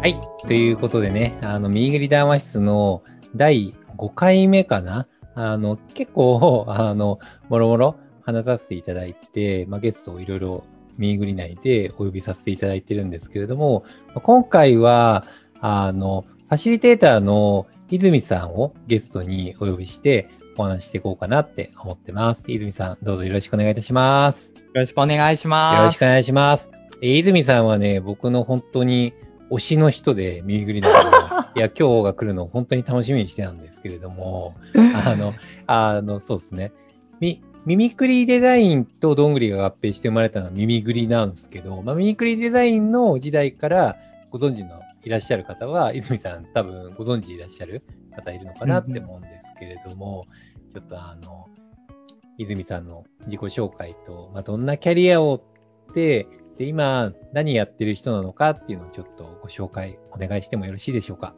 はい。ということでね、あの、右グリ談話室の第5回目かな？あの、結構、あの、もろもろ話させていただいて、まあ、ゲストをいろいろ右グリ内でお呼びさせていただいてるんですけれども、今回は、あの、ファシリテーターの泉さんをゲストにお呼びしてお話していこうかなって思ってます。泉さん、どうぞよろしくお願いいたします。よろしくお願いします。よろしくお願いします。えー泉さんはね、僕の本当に推しの人で、ミミグリなので、いや、今日が来るのを本当に楽しみにしてたんですけれども、あの、あの、そうですね。み、ミミクリデザインとどんぐりが合併して生まれたのはミミグリなんですけど、まあ、ミミクリデザインの時代からご存知のいらっしゃる方は、泉さん多分ご存知いらっしゃる方いるのかなって思うんですけれども、ちょっとあの、泉さんの自己紹介と、まあ、どんなキャリアをって、で、今何やってる人なのかっていうのをちょっとご紹介お願いしてもよろしいでしょうか？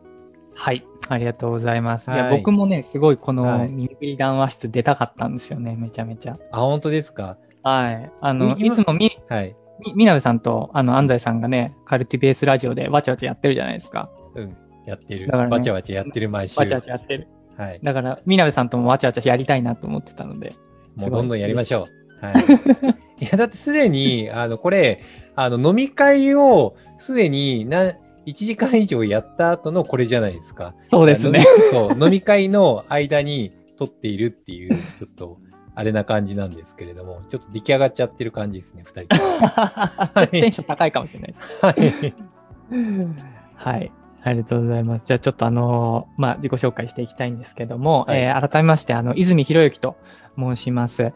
はい。ありがとうございます。いや、はい僕もね、すごいこはいのミミクリ談話室出たかったんですよね、めちゃめちゃ。あ、本当ですか？はい。あの、いつもみ、はい。み、みなべさんと、あの、安西さんがね、カルティベースラジオでわちゃわちゃやってるじゃないですか。うん。やってる。だからねわちゃわちゃやってる毎週。わちゃわちゃやってる。はい。だから、みなべさんともわちゃわちゃやりたいなと思ってたので。もうどんどんやりましょう。はい。いや、だってすでに、あの、これ、あの、飲み会をすでにな、1時間以上やった後のこれじゃないですか。そうですね。そう、飲み会の間に撮っているっていう、ちょっと、あれな感じなんですけれども、ちょっと出来上がっちゃってる感じですね、二人とも。テンション高いかもしれないです。はい。はい。ありがとうございます。じゃあちょっとあのーまあ、自己紹介していきたいんですけども、はいえー改めまして、あの、泉博之と申します。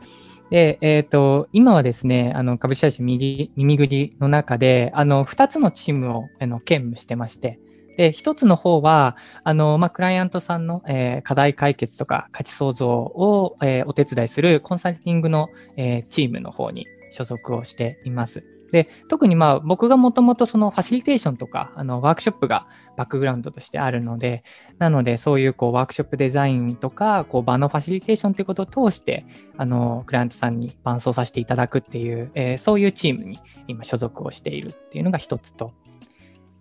で、えっ、と、今はですね、あの、株式会社右耳ぐりの中で、あの、二つのチームを、あの、兼務してまして、で、一つの方は、あの、まあ、クライアントさんの、えー課題解決とか価値創造を、えーお手伝いするコンサルティングの、えーチームの方に所属をしています。で、特にまあ僕がもともとそのファシリテーションとか、あのワークショップがバックグラウンドとしてあるので、なのでそういうこうワークショップデザインとか、こう場のファシリテーションということを通して、あの、クライアントさんに伴走させていただくっていう、えーそういうチームに今所属をしているっていうのが一つと、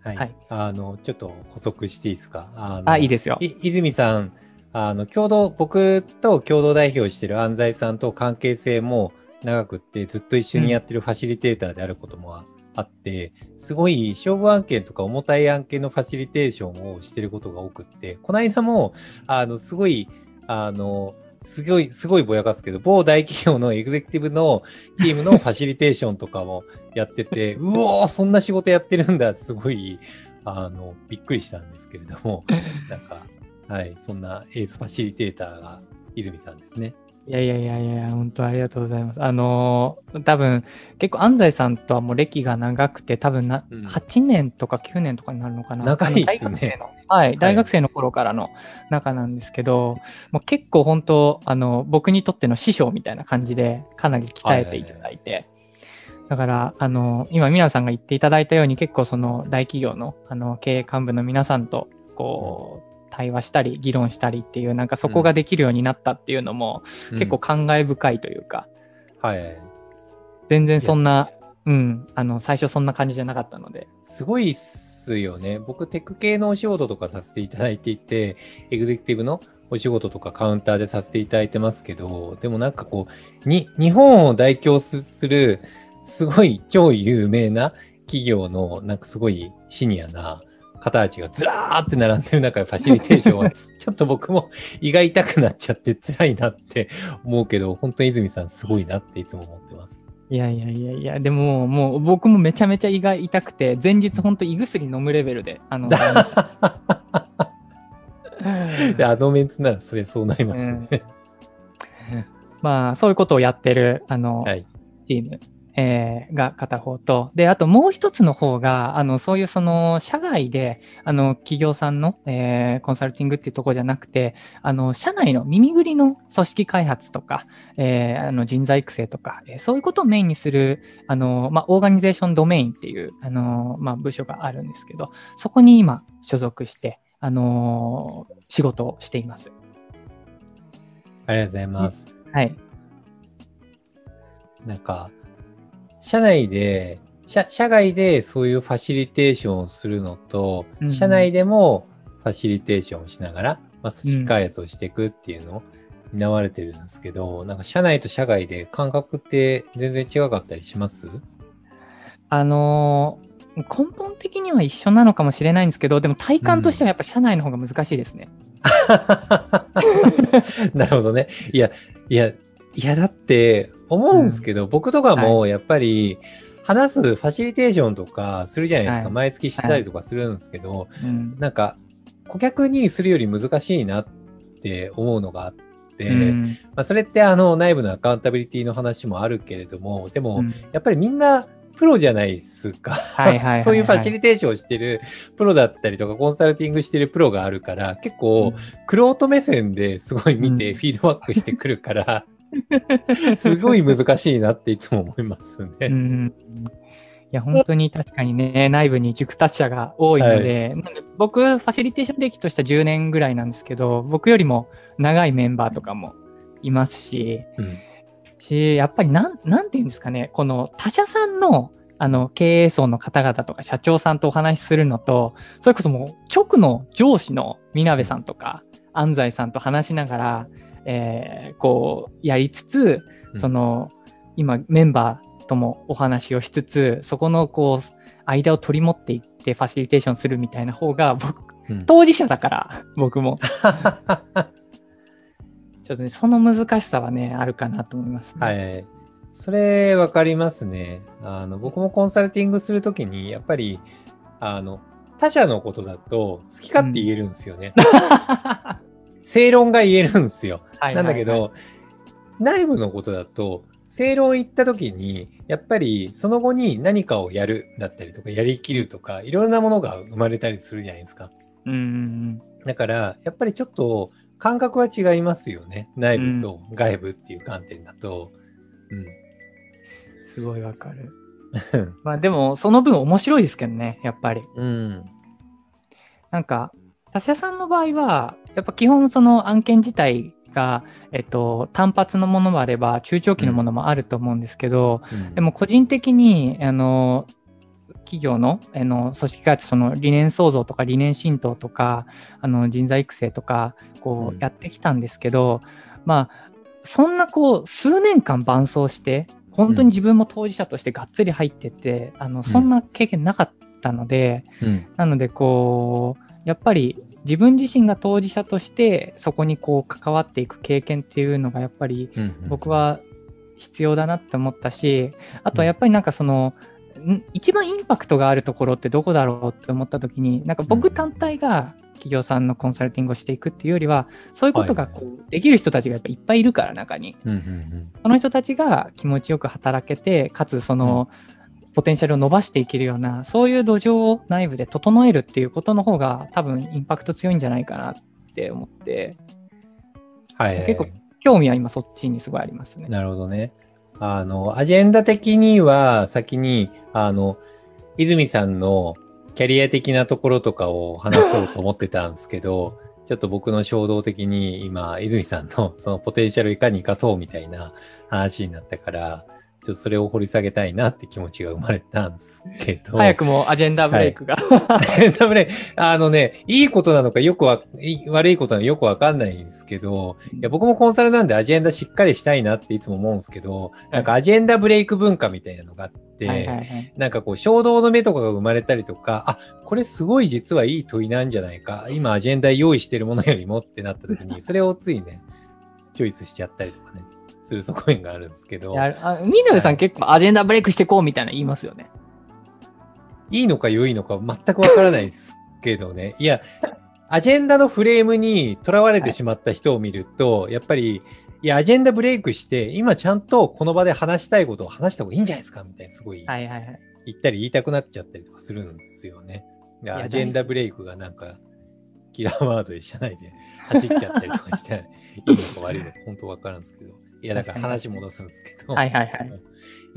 はい。はいあの、ちょっと補足していいですか？あのあ、いいですよ。い泉さん、あの、共同、僕と共同代表してる安西さんと関係性も長くって、ずっと一緒にやってるファシリテーターであることもあって、すごい勝負案件とか重たい案件のファシリテーションをしてることが多くって、この間も、あの、すごい、あの、すごい、すごいぼやかすけど、某大企業のエグゼクティブのチームのファシリテーションとかもやってて、うおー、そんな仕事やってるんだ、すごい、あの、びっくりしたんですけれども、なんか、はい、そんなエースファシリテーターが泉さんですね。いやいやいやいや、本当ありがとうございます。あのー多分、結構安西さんとはもう歴が長くて、多分な、うん。8年とか9年とかになるのかな。長いですね。あの大学生のはい、大学生の頃からの仲なんですけど、もう結構本当、あの、僕にとっての師匠みたいな感じで、かなり鍛えていただいて、だから、あの、今、皆さんが言っていただいたように、結構その大企業の、あの、経営幹部の皆さんと、こう、対話したり、議論したりっていう、なんかそこができるようになったっていうのも、結構感慨深いというか、うん、はい。全然そんな、うん、あの、最初そんな感じじゃなかったので。すごいっすよね。僕、テック系のお仕事とかさせていただいていて、エグゼクティブのお仕事とかカウンターでさせていただいてますけど、でもなんかこう、に、日本を代表する、すごい超有名な企業の、なんかすごいシニアな方たちがずらーって並んでる中でファシリテーションは、ちょっと僕も胃が痛くなっちゃって辛いなって思うけど、本当に泉さんすごいなっていつも思ってます。いやいやいやいや、でも、もう僕もめちゃめちゃ胃が痛くて、前日本当胃薬飲むレベルで、あの、であのメンツならそれそうなりますね。まあ、そういうことをやってる、あの、はい。チーム、えーが片方と、で、あともう一つの方が、あの、そういうその、社外で、あの、企業さんの、えーコンサルティングっていうところじゃなくて、あの、社内の耳ぐりの組織開発とか、えーあの、人材育成とか、えーそういうことをメインにする、あの、まあ、オーガニゼーションドメインっていう、あの、まあ、部署があるんですけど、そこに今、所属して、あの仕事をしています。ありがとうございます。はい。なんか、社内で、社社外でそういうファシリテーションをするのと、うん社内でもファシリテーションをしながら、まあ、組織開発をしていくっていうのを担われてるんですけど、なんか社内と社外で感覚って全然違かったりします？あのー根本的には一緒なのかもしれないんですけど、でも体感としてはやっぱ社内の方が難しいですね。なるほどね。いや、いや、いや、だって思うんですけど、僕とかもやっぱり話すファシリテーションとかするじゃないですか。はい。毎月してたりとかするんですけど、うん。なんか顧客にするより難しいなって思うのがあって、うん。まあ、それってあの内部のアカウンタビリティの話もあるけれども、でも、うん。やっぱりみんなプロじゃないですか。はいはいはいはい。そういうファシリテーションをしてるプロだったりとか、コンサルティングしてるプロがあるから、結構、クロート目線ですごい見てうん。フィードバックしてくるから、すごい難しいなっていつも思いますね。うんいや、本当に確かにね、内部に熟達者が多いので、なんで僕、ファシリテーション歴としては10年ぐらいなんですけど、僕よりも長いメンバーとかもいますし、うん。し、やっぱりなん、なんていうんですかね、この他社さんの、あの、経営層の方々とか社長さんとお話しするのと、それこそもう直の上司のみなべさんとか、安西さんと話しながら、えーこう、やりつつ、うんその、今、メンバーともお話をしつつ、そこの、こう、間を取り持っていってファシリテーションするみたいな方が、僕、うん当事者だから、僕も。ちょっとね、その難しさはね、あるかなと思います、ね。はい。それわかりますね。あの、僕もコンサルティングするときに、やっぱり、あの、他者のことだと好き勝手言えるんですよね。正論が言えるんですよ。はいなんだけど、内部のことだと、正論言った時に、やっぱりその後に何かをやるだったりとか、やりきるとか、いろんなものが生まれたりするじゃないですか。うんうんだから、やっぱりちょっと感覚は違いますよね。内部と外部っていう観点だと。うん。うん、すごいわかる。まあでも、その分面白いですけどね、やっぱり。うん。なんか、他社さんの場合は、やっぱ基本その案件自体が、えっと、単発のものもあれば、中長期のものもあると思うんですけど、でも個人的に、あの、企業のあの組織開発、その理念創造とか理念浸透とか、あの人材育成とか、こうん。うやってきたんですけど、まあ、そんなこう、数年間伴走して、本当に自分も当事者としてがっつり入ってて、あの、そんな経験なかったので、うん。なので、こう、やっぱり自分自身が当事者として、そこにこう関わっていく経験っていうのが、やっぱりうん。僕は必要だなって思ったし、あとはやっぱりなんかその、ん一番インパクトがあるところってどこだろうって思った時に、なんか僕単体が企業さんのコンサルティングをしていくっていうよりは、そういうことがこうできる人たちがやっぱいっぱいいるから、中に。うん。うん。その人たちが気持ちよく働けて、かつその、ポテンシャルを伸ばしていけるような、そういう土壌を内部で整えるっていうことの方が多分インパクト強いんじゃないかなって思って、はい。結構興味は今そっちにすごいありますね。なるほどね。あの、アジェンダ的には、先に、あの、泉さんのキャリア的なところとかを話そうと思ってたんですけど、ちょっと僕の衝動的に今、泉さんのそのポテンシャルいかに活かそうみたいな話になったから、ちょっとそれを掘り下げたいなって気持ちが生まれたんですけど。早くもアジェンダブレイクが。ダメね。あのね、いいことなのかよくわ、い悪いことなのかよくわかんないんですけど、いや僕もコンサルなんでアジェンダしっかりしたいなっていつも思うんですけど、なんかアジェンダブレイク文化みたいなのがあって、はいはいはい。なんかこう衝動の目とかが生まれたりとか、あ、これすごい実はいい問いなんじゃないか。今アジェンダ用意してるものよりもってなった時に、それをついね、チョイスしちゃったりとかね、する側面があるんですけどあみなべさん結構アジェンダブレイクしてこうみたいな言いますよね。いいのか良いのか全くわからないですけどね。いや、アジェンダのフレームにとらわれてしまった人を見ると、やっぱり、いや、アジェンダブレイクして、今ちゃんとこの場で話したいことを話した方がいいんじゃないですかみたいな、すごいはいはいはい。言ったり言いたくなっちゃったりとかするんですよね。アジェンダブレイクがなんか、キラーワードで社内で走っちゃったりとかして、いいのか悪いのか本当わからんですけど。いや、だから話戻すんですけど。はいはいはい。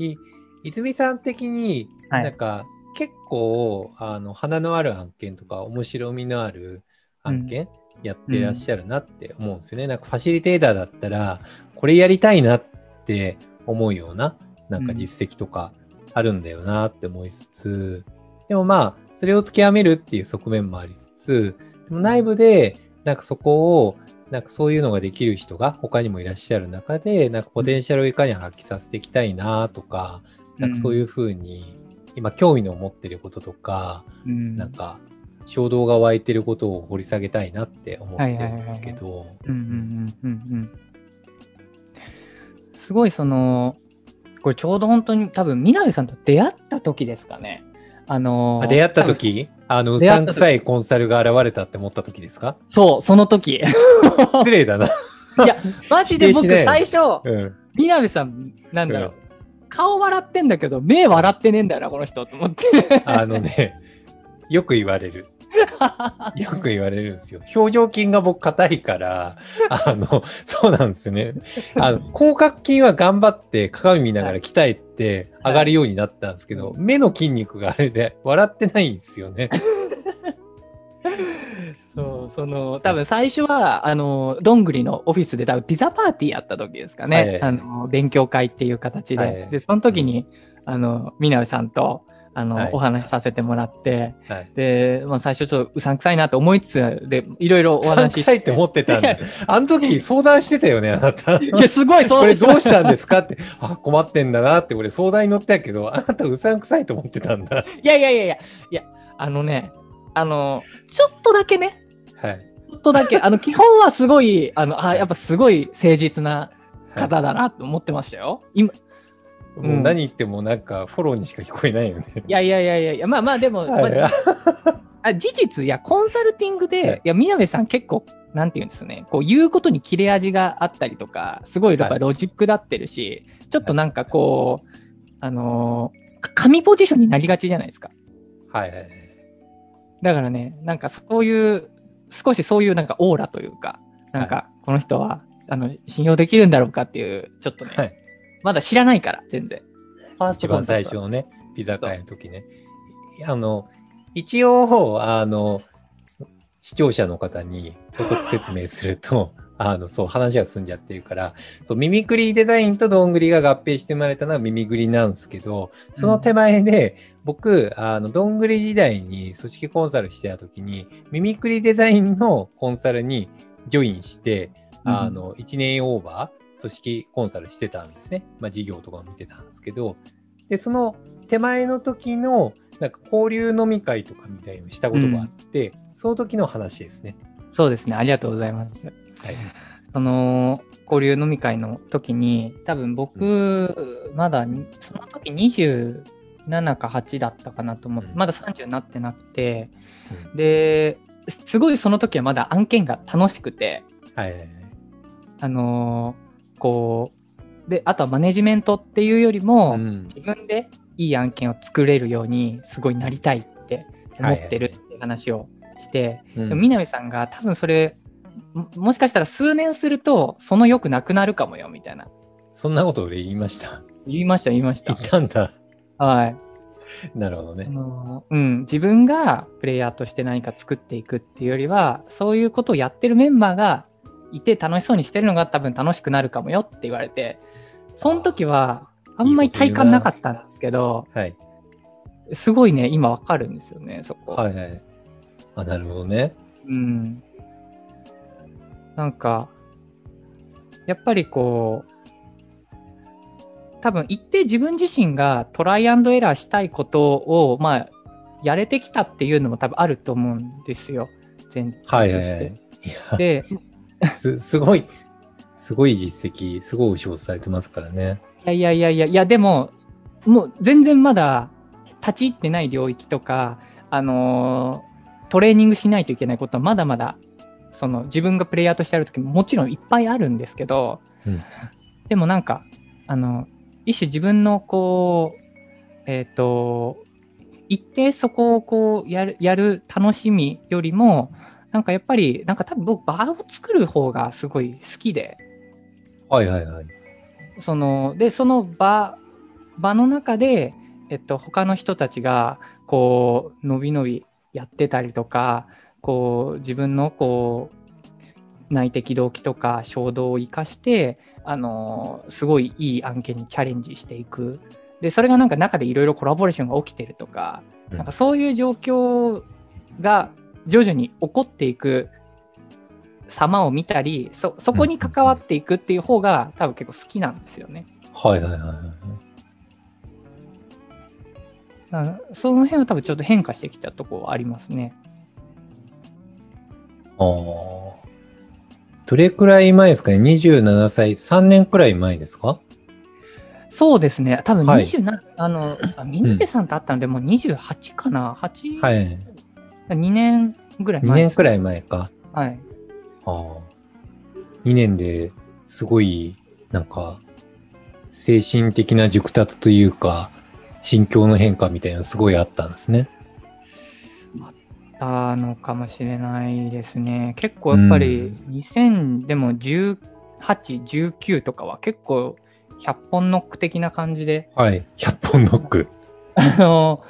い泉さん的に、はいなんか、結構、あの、花のある案件とか、面白みのある案件、やってらっしゃるなって思うんですよね。なんか、ファシリテーターだったら、これやりたいなって思うような、なんか実績とかあるんだよなって思いつつ、でもまあ、それを極めるっていう側面もありつつ、でも内部で、なんかそこを、なんかそういうのができる人が他にもいらっしゃる中で、なんかポテンシャルをいかに発揮させていきたいなとか、なんかそういうふうに、今興味の持ってることとか、うん。なんか衝動が湧いてることを掘り下げたいなって思ってるんですけど。すごいその、これちょうど本当に多分、南さんと出会った時ですかね。あのーあ出会った時？あの、うさんくさいコンサルが現れたって思った時ですか？そう、その時。失礼だな。マジで僕最初、うん。南さん、なんだろう、うん顔笑ってんだけど、目笑ってねえんだよな、この人、と思って。あのね、よく言われる。よく言われるんですよ。表情筋が僕硬いから、あの、そうなんですよね。あの、広角筋は頑張って鏡見ながら鍛えて上がるようになったんですけど、目の筋肉があれで笑ってないんですよね。そう、その、多分最初は、あの、どんぐりのオフィスで多分ピザパーティーやった時ですかね。はいはいあの、勉強会っていう形で。はいはいで、その時に、あの、みなべさんと、あの、はいお話しさせてもらって、はい。で、まあ最初ちょっとうさんくさいなと思いつつ、で、いろいろおお話し話したいって思ってたんで。あの時相談してたよね、あなた。いや、すごい、そう これどうしたんですかって、あ、困ってんだなって、俺相談に乗ったけど、あなたうさんくさいと思ってたんだ。いやいやいやいや、いや、あのね、あの、ちょっとだけね、はい。ちょっとだけ、あの、基本はすごい、あの、あ、やっぱすごい誠実な方だなと思ってましたよ。今、もう何言ってもなんかフォローにしか聞こえないよね。いやいやいやいやいや、まあまあでも、はい。まあ あ事実、いや、コンサルティングで、はい。い、や、宮部さん結構、なんていうんですね、こう、言うことに切れ味があったりとか、すごいやっぱはい。ロジックだってるし、ちょっとなんかこう、あのーか神ポジションになりがちじゃないですか。はいはいはい。だからね、なんかそういう、少しそういうなんかオーラというか、なんかこの人は、あの、信用できるんだろうかっていう、ちょっとね、はいまだ知らないから、全然。ファース一番トコンタクト最初のね、ピザ会の時ね。あの、一応、あの、視聴者の方に補足説明すると、あの、そう、話が進んじゃってるから、そう、ミミクリデザインとどんぐりが合併して生まれたのはミミグリなんですけど、その手前で、僕、あの、どんぐり時代に組織コンサルしてた時に、ミミクリデザインのコンサルにジョインして、あの、1年オーバー、組織コンサルしてたんですね。まあ、事業とかも見てたんですけど、で、その手前の時の、なんか交流飲み会とかみたいのしたことがあって、その時の話ですね。そうですね、ありがとうございます。はい。その、交流飲み会の時に、多分僕、まだに、その時27か8だったかなと思って、うんまだ30になってなくて、で、すごいその時はまだ案件が楽しくて、はいはいはい。あのーこう、で、あとはマネジメントっていうよりも、うん。自分でいい案件を作れるようにすごいなりたいって思ってるって話をして、うん。でも南さんが多分それももしかしたら数年するとその欲なくなるかもよみたいな。そんなこと俺言いました。言いました言いまし言たったんだ。はい。そなるほどね。のうん。自分がプレイヤーとして何か作っていくっていうよりはそういうことをやってるメンバーがいて楽しそうにしてるのが多分楽しくなるかもよって言われてその時はあんまり体感なかったんですけどはい。すごいね今わかるんですよねそこ、はいはい。あ、なるほどね。うん。なんか、やっぱりこう、多分一定自分自身がトライアンドエラーしたいことを、まあ、やれてきたっていうのも多分あると思うんですよ。全体としてはいはいはい。で、す、すごい、すごい実績、すごいお仕事されてますからね。いやいやいやいや、いやでも、もう全然まだ立ち入ってない領域とか、あのートレーニングしないといけないことはまだまだ、その自分がプレイヤーとしてやるときももちろんいっぱいあるんですけど、うんでもなんか、あの、一種自分のこう、えっ、と、一定そこをこうやる、やる楽しみよりも、なんかやっぱり、なんか多分僕場を作る方がすごい好きで、はいはいはい。そのでその場場の中で、えっと、他の人たちがこうのびのびやってたりとかこう自分のこう内的動機とか衝動を生かしてあのすごいいい案件にチャレンジしていく。で、それがなんか中でいろいろコラボレーションが起きてるとか、うん。なんかそういう状況が徐々に起こっていく様を見たり、そ、そこに関わっていくっていう方が多分結構好きなんですよね。はいはいはいはい。その辺は多分ちょっと変化してきたところはありますね。ああ。どれくらい前ですかね ?27 歳、3年くらい前ですか？そうですね。多分はい27、あの、あミンペさんと会ったのでもう28かな ?8、はい。2年ぐらい2前年くらい前か。はい。ああ。2年ですごい、なんか、精神的な熟達というか、心境の変化みたいなのすごいあったんですね。たのかもしれないですね。結構やっぱり2000でも18、19とかは結構100本ノック的な感じで、はい。100本ノック。あの、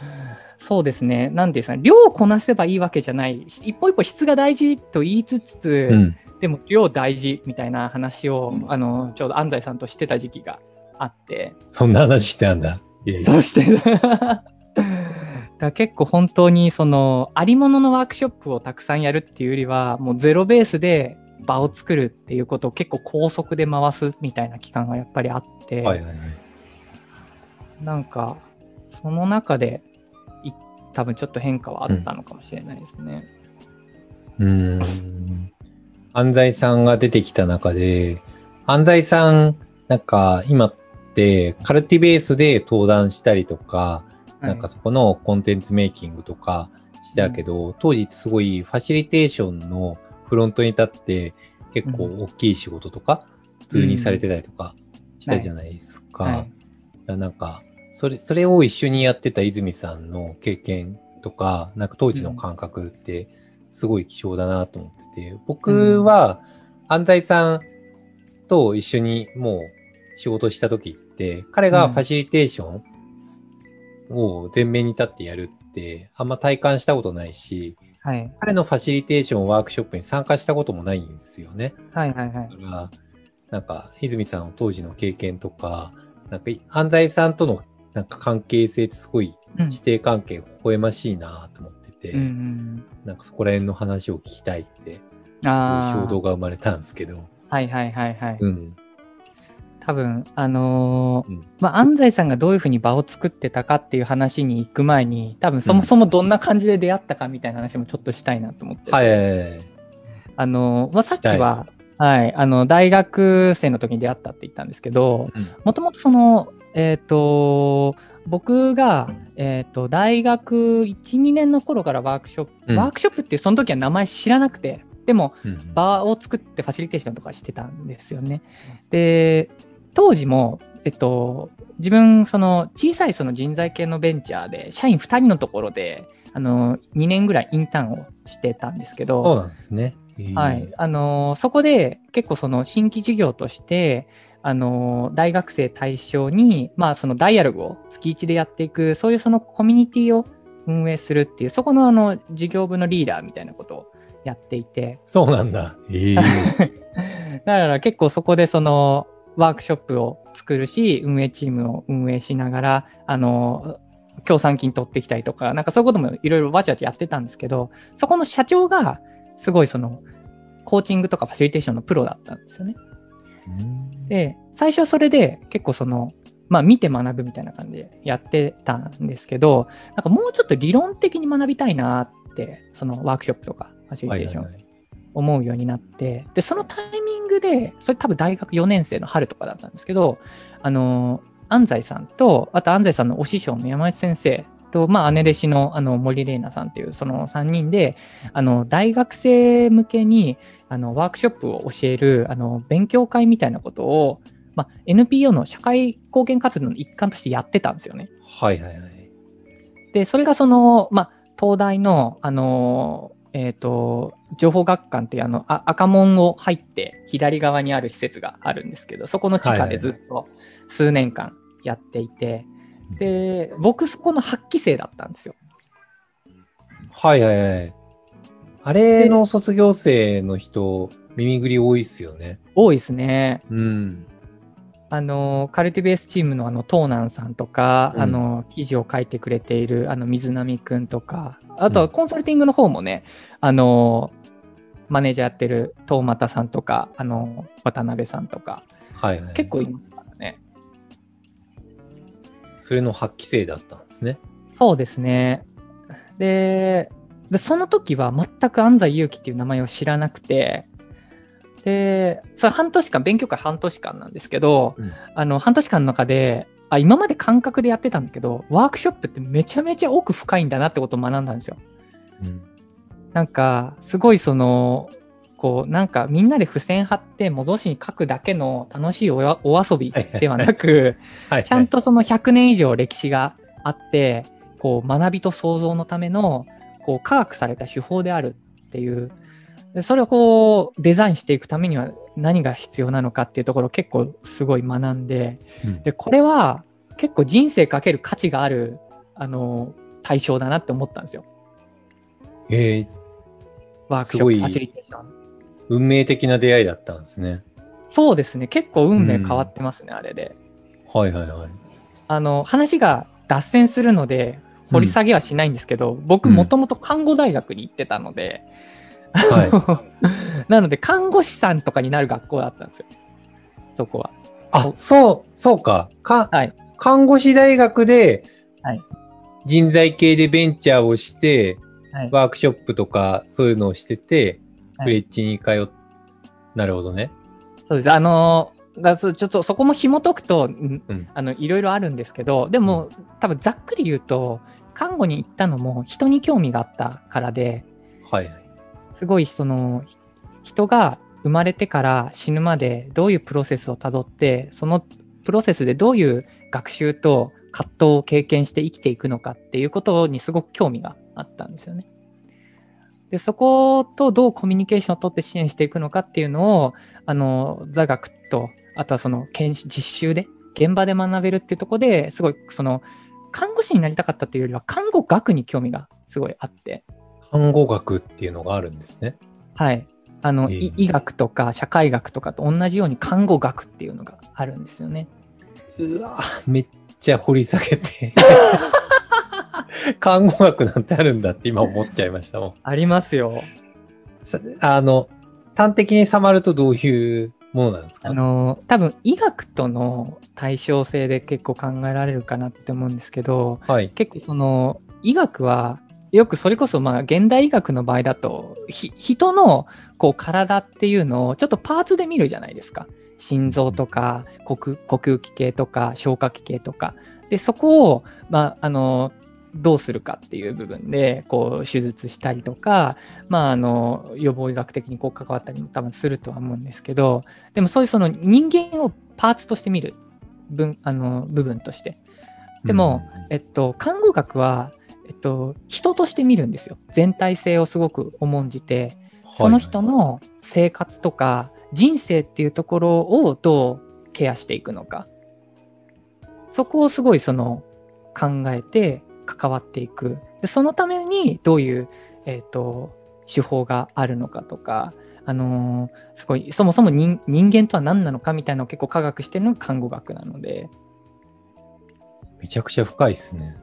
そうですね。なんですかね、量をこなせばいいわけじゃない。一歩一歩質が大事と言いつつ、うん。でも量大事みたいな話を、あの、ちょうど安西さんとしてた時期があって、そんな話してあんだ。いやいやそして、だ結構本当にそのありもののワークショップをたくさんやるっていうよりはもうゼロベースで場を作るっていうことを結構高速で回すみたいな期間がやっぱりあって、はいはいはい。なんかその中でい多分ちょっと変化はあったのかもしれないですね。うーん。安西さんが出てきた中で、安西さん、なんか今ってカルティベースで登壇したりとか、なんかそこのコンテンツメイキングとかしてたけど、当時すごいファシリテーションのフロントに立って結構大きい仕事とか普通にされてたりとかしたじゃないですか。はいだからなんか、それ、それを一緒にやってた泉さんの経験とか、なんか当時の感覚ってすごい貴重だなと思ってて、僕は安西さんと一緒にもう仕事した時って、彼がファシリテーションを前面に立ってやるってあんま体感したことないし、はい。彼のファシリテーションワークショップに参加したこともないんですよね。はいはいはい。だから、なんか、泉さんの当時の経験とか、なんか、安西さんとのなんか関係性ってすごいうん。師弟関係微笑ましいなと思ってて、うんうんなんかそこら辺の話を聞きたいって、すごいあー衝動が生まれたんですけど、はいはいはいはい。うん。多分あのーうん。まあ、安西さんがどういうふうに場を作ってたかっていう話に行く前に多分そもそもどんな感じで出会ったかみたいな話もちょっとしたいなと思ってて、はいはい。あのーまあ、さっきしたいは、はい、あの大学生の時に出会ったって言ったんですけどうん。もともとそのえっ、と僕が、えー、と大学12年の頃からワークショップ、うん。ワークショップっていうその時は名前知らなくてでもうん場を作ってファシリテーションとかしてたんですよね。で、当時も、えっと、自分、その小さいその人材系のベンチャーで、社員2人のところで、あの、2年ぐらいインターンをしてたんですけど、そうなんですね。へーはい。あの、そこで結構その新規事業として、あの、大学生対象に、まあそのダイアログを月1でやっていく、そういうそのコミュニティを運営するっていう、そこのあの事業部のリーダーみたいなことをやっていて、そうなんだ。ええ だから結構そこでそのワークショップを作るし、運営チームを運営しながら、あの、協賛金取ってきたりとか、なんかそういうこともいろいろわちゃわちゃやってたんですけど、そこの社長がすごいその、コーチングとかファシリテーションのプロだったんですよね。で、最初はそれで結構その、まあ見て学ぶみたいな感じでやってたんですけど、なんかもうちょっと理論的に学びたいなって、そのワークショップとかファシリテーションはいはいはい。思うようになって、で、そのタイミングで、それ多分大学4年生の春とかだったんですけど、あの、安西さんと、あと安西さんのお師匠の山内先生と、まあ、姉弟子のあの森玲奈さんっていう、その3人で、あの、大学生向けに、あの、ワークショップを教える、あの、勉強会みたいなことを、まあ、NPO の社会貢献活動の一環としてやってたんですよね。はいはいはい。で、それがその、まあ、東大の、あの、えっ、と、情報学館っていうあの、あ赤門を入って左側にある施設があるんですけど、そこの地下でずっと数年間やっていて、で、僕そこの8期生だったんですよ。はいはいはい。あれの卒業生の人、耳ぐり多いっすよね。多いですね。うん。あの、カルティベースチームのあの、東南さんとか、うんあの、記事を書いてくれている、あの、水波くんとか、あとはコンサルティングの方もね、あの、マネージャーやってる東又さんとか、あの、渡辺さんとか、はいはい。結構いますか。それの発揮性だったんですね。そうですね。で、でその時は全く安西祐樹っていう名前を知らなくて、で、それ半年間、勉強会半年間なんですけど、うんあの、半年間の中で、あ、今まで感覚でやってたんだけど、ワークショップってめちゃめちゃ奥深いんだなってことを学んだんですよ。うん。なんか、すごいその、こう、なんかみんなで付箋貼って戻しに書くだけの楽しいおやお遊びではなく、はい。ちゃんとその100年以上歴史があって、こう学びと創造のためのこう科学された手法であるっていう、でそれをこうデザインしていくためには何が必要なのかっていうところを結構すごい学んで、うんで、これは結構人生かける価値がある、あの、対象だなって思ったんですよ。えーワークショップ、ファシリテーション。運命的な出会いだったんですね。そうですね。結構運命変わってますね、あれで。はいはいはい。あの、話が脱線するので、掘り下げはしないんですけど、僕うんもともと看護大学に行ってたので、は なので看護師さんとかになる学校だったんですよ。そこは。あ、そう、そうか。か、はい看護師大学ではい、人材系でベンチャーをして、はいワークショップとかそういうのをしてて、はいフレッチに通っ、なるほどね。そうです。あのーだちょっとそこも紐解くと、んうんあの、いろいろあるんですけど、でも、多分ざっくり言うと、看護に行ったのも人に興味があったからで、はいはい。すごいそのひ人が生まれてから死ぬまでどういうプロセスをたどってそのプロセスでどういう学習と葛藤を経験して生きていくのかっていうことにすごく興味があったんですよね。でそことどうコミュニケーションを取って支援していくのかっていうのをあの座学とあとはその研修実習で現場で学べるっていうところですごいその看護師になりたかったというよりは看護学に興味がすごいあって看護学っていうのがあるんですね。はい。あの、ええい医学とか社会学とかと同じように看護学っていうのがあるんですよね。うわめっちゃ掘り下げて。看護学なんてあるんだって今思っちゃいましたもん。ありますよ。さあの、端的に触るとどういうものなんですか？あの、多分医学との対称性で結構考えられるかなって思うんですけど、はい。結構その医学はよくそれこそまあ現代医学の場合だとひ人のこう体っていうのをちょっとパーツで見るじゃないですか心臓とか呼吸器系とか消化器系とかでそこをまああのどうするかっていう部分でこう手術したりとか、まあ、あの予防医学的にこう関わったりも多分するとは思うんですけどでもそういうその人間をパーツとして見る分あの部分としてでも、えっと、看護学は、えっと、人として見るんですよ。全体性をすごく重んじて、その人の生活とか人生っていうところをどうケアしていくのか。そこをすごいその考えて関わっていく。でそのためにどういう、えっと、手法があるのかとか、あのーすごい、そもそも人人間とは何なのかみたいなのを結構科学してるのが看護学なので、めちゃくちゃ深いっすね。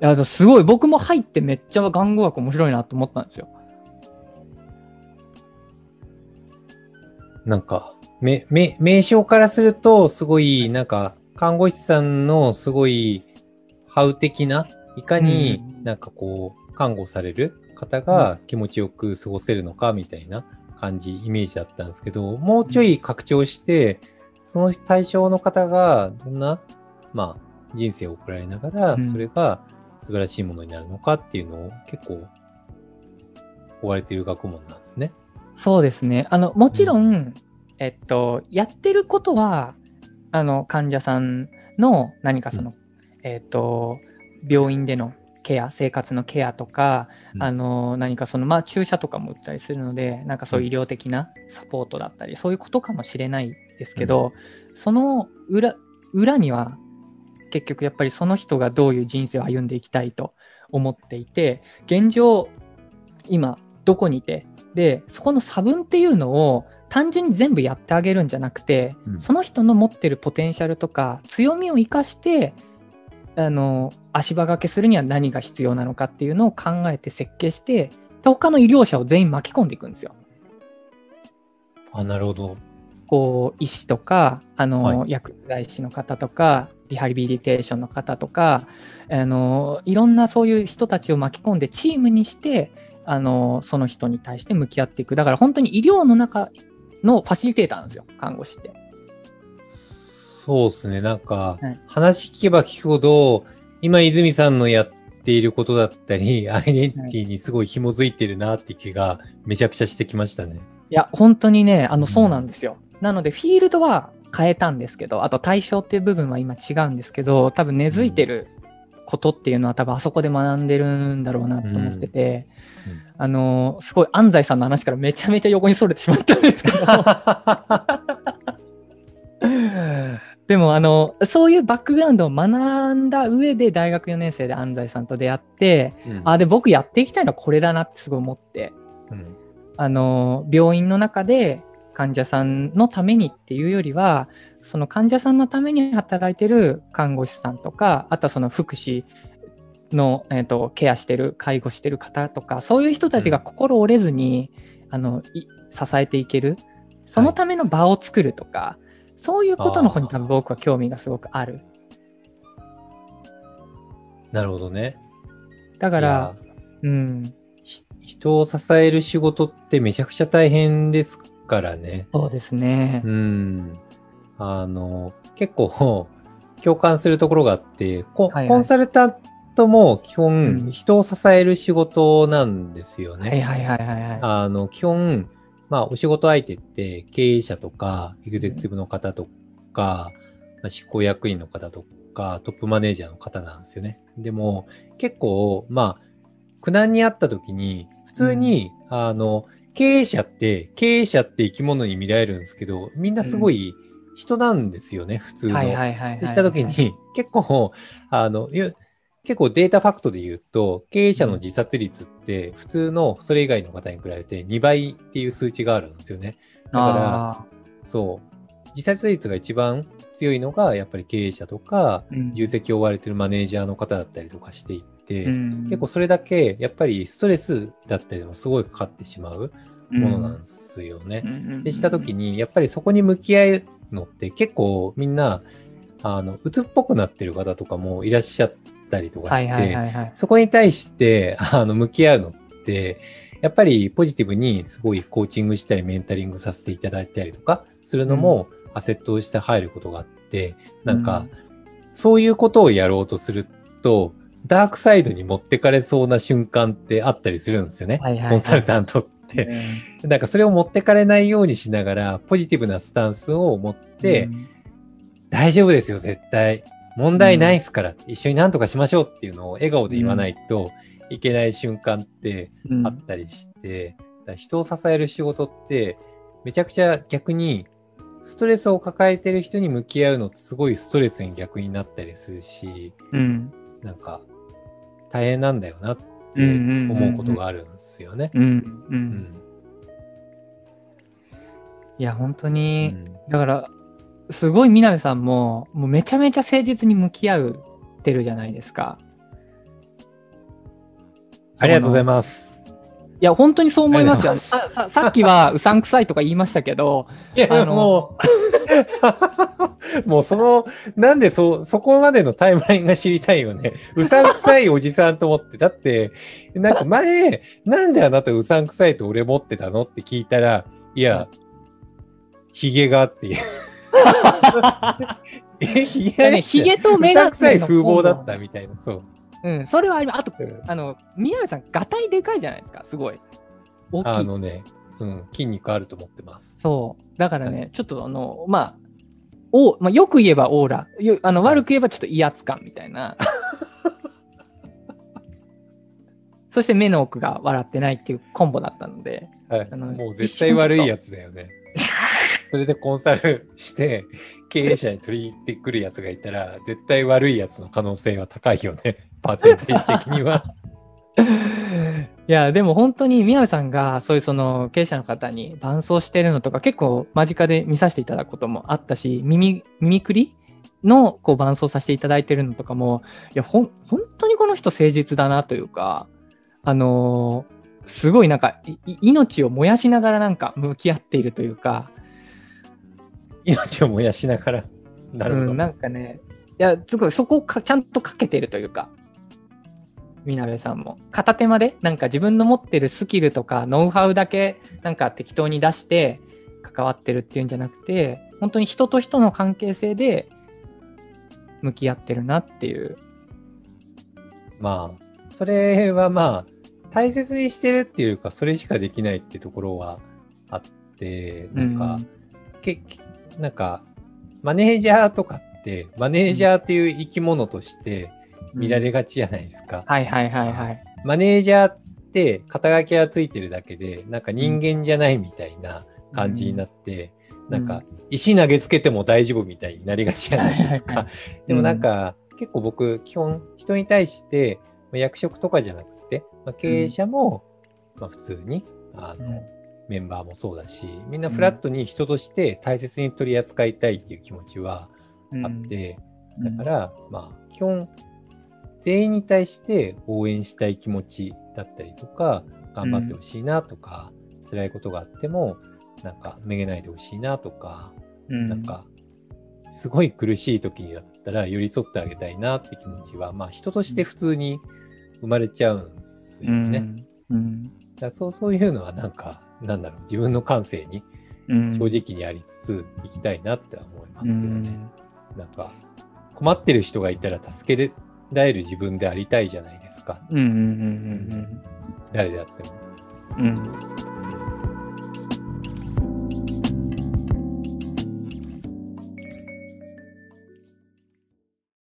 いや、すごい、僕も入ってめっちゃ看護学面白いなと思ったんですよ。なんか、め、め、名称からすると、すごい、なんか、看護師さんのすごい、ハウ的な、いかにうん。なんかこう、看護される方が気持ちよく過ごせるのかみたいな感じ、イメージだったんですけど、もうちょい拡張して、その対象の方がどんな、まあ、人生を送られながら、うん。それが素晴らしいものになるのかっていうのを結構、追われている学問なんですね。そうですね。あの、もちろん、えっと、やってることは、あの、患者さんの何かその、えっと、病院でのケア、生活のケアとか、うん。あの、何かその、まあ、注射とかも打ったりするので、なんかそういう医療的なサポートだったり、そういうことかもしれないですけど、その裏、裏には、結局やっぱりその人がどういう人生を歩んでいきたいと思っていて、現状、今、どこにいて、で、そこの差分っていうのを単純に全部やってあげるんじゃなくて、うん。その人の持ってるポテンシャルとか強みを生かしてあの足場掛けするには何が必要なのかっていうのを考えて設計してで他の医療者を全員巻き込んでいくんですよ。あ、なるほど。こう医師とかあの、は薬剤師の方とかリハビリテーションの方とかあのいろんなそういう人たちを巻き込んでチームにしてあのその人に対して向き合っていくだから本当に医療の中のファシリテーターなんですよ看護師って。そうですね。なんかはい、話聞けば聞くほど、今泉さんのやっていることだったり、アイデンティティにすごい紐づいてるなって気がめちゃくちゃしてきましたね。いや本当にねあのうんそうなんですよ。なのでフィールドは変えたんですけどあと対象っていう部分は今違うんですけど多分根付いてることっていうのは多分あそこで学んでるんだろうなと思ってて。うんあのすごい安西さんの話からめちゃめちゃ横にそれてしまったんですけど。でもあのそういうバックグラウンドを学んだ上で大学4年生で安西さんと出会ってうん。あで僕やっていきたいのはこれだなってすごい思って。うん。あの病院の中で患者さんのためにっていうよりはその患者さんのために働いてる看護師さんとかあとはその福祉の、えー、とケアしてる介護してる方とかそういう人たちが心折れずに、あのい支えていける。そのための場を作るとか、そういうことの方に多分僕は興味がすごくある。なるほどね。だか、からら、うん、ひ人を支える仕事ってめちゃくちゃ大変ですからね。そうですねう。ん。あの、結構、共感するところがあって、コはいはいコンサルタントも基本、うん人を支える仕事なんですよね。はいはいはいはいはい。あの、基本、まあ、お仕事相手って経営者とか、エグゼクティブの方とか、まあ執行役員の方とか、トップマネージャーの方なんですよね。でも、結構、まあ、苦難にあった時に、普通に、あの、経営者って、経営者って生き物に見られるんですけど、みんなすごい人なんですよね、普通の。はいはいはいはいした時に、結構、あの、ゆ結構データファクトで言うと、経営者の自殺率って、普通のそれ以外の方に比べて2倍っていう数値があるんですよね。だから、あそう、自殺率が一番強いのが、やっぱり経営者とか、重責を追われてるマネージャーの方だったりとかしていって、うん。結構それだけ、やっぱりストレスだったりもすごいかかってしまうものなんですよね。でした時に、やっぱりそこに向き合うのって結構みんな、あの、鬱っぽくなってる方とかもいらっしゃったりとかして。そこに対して、あの、向き合うのって、やっぱりポジティブにすごいコーチングしたりメンタリングさせていただいたりとかするのも、アセットとして入ることがあって、なんか、そういうことをやろうとすると、ダークサイドに持ってかれそうな瞬間ってあったりするんですよね。コンサルタントって。なんかそれを持ってかれないようにしながら、ポジティブなスタンスを持って、うん大丈夫ですよ、絶対。問題ないですから、一緒に何とかしましょうっていうのを笑顔で言わないといけない瞬間ってうん。あったりして、だから人を支える仕事って、めちゃくちゃ逆に、ストレスを抱えてる人に向き合うのってすごいストレスに逆になったりするし、うん。なんか、大変なんだよなってうんうんうんうん。思うことがあるんですよね。うんううん。ん。いや本当うに、ん。だからすごい南さんももうめちゃめちゃ誠実に向き合うてるじゃないですか。ありがとうございす。ます。いや本当にそう思いますよ。さささっきはうさんくさいとか言いましたけど、いや、あのもう、もうその、なんでそ、そこまでのタイムラインが知りたいよね。うさんくさいおじさんと思って。だって、なんか前、なんであなたうさんくさいと俺持ってたの？って聞いたら、いや、ヒゲがっていう。え、ヒいやねひげとメガネのうさんくさい風貌だったみたいな。そう。うん、それはあります。あとうんあの南さんガタイでかいじゃないですか。すごい大きい。あのね、うん、筋肉あると思ってます。そう。だからね、ちょっとあの、まあ、おまあ、よく言えばオーラ、よあのはい悪く言えばちょっと威圧感みたいな。そして目の奥が笑ってないっていうコンボだったので、はいあのもう絶対悪いやつだよね。それでコンサルして、経営者に取り入ってくるやつがいたら、絶対悪いやつの可能性は高いよね。パーセンテージ的には。いや、でも本当に宮部さんがそういうその経営者の方に伴走してるのとか結構間近で見させていただくこともあったし、耳、耳くりのこう伴走させていただいてるのとかも、いや、ほん、本当にこの人誠実だなというか、あのーすごいなんか、い命を燃やしながらなんか向き合っているというか、命を燃やしながら。なるほど。うん、なんかね、いや、すごいそこをかちゃんとかけてるというか、みなべさんも。片手間で、なんか自分の持ってるスキルとかノウハウだけ、なんか適当に出して関わってるっていうんじゃなくて、本当に人と人の関係性で向き合ってるなっていう。まあ、それはまあ、大切にしてるっていうか、それしかできないってところはあって、なんか、けけなんか、マネージャーとかって、マネージャーっていう生き物として見られがちじゃないですか。はいはいはいはい。マネージャーって肩書きがついてるだけで、なんか人間じゃないみたいな感じになって、なんか石投げつけても大丈夫みたいになりがちじゃないですはいはいはか。でもなんか、結構僕、基本人に対して、まあ役職とかじゃなくて、まあ、経営者も、まあ普通に、あの、うんメンバーもそうだし、みんなフラットに人として大切に取り扱いたいっていう気持ちはあって、だから、まあ、基本、全員に対して応援したい気持ちだったりとか、頑張ってほしいなとか、辛いことがあっても、なんか、めげないでほしいなとか、うん、なんか、すごい苦しい時だったら寄り添ってあげたいなって気持ちは、まあ、人として普通に生まれちゃうんですよね。うん、うん。だからそうそういうのはなんか、なんだろう、自分の感性にうん、正直にありつついきたいなって思いますけどね。うんなんか、困ってる人がいたら助けられる自分でありたいじゃないですか。誰であっても。うん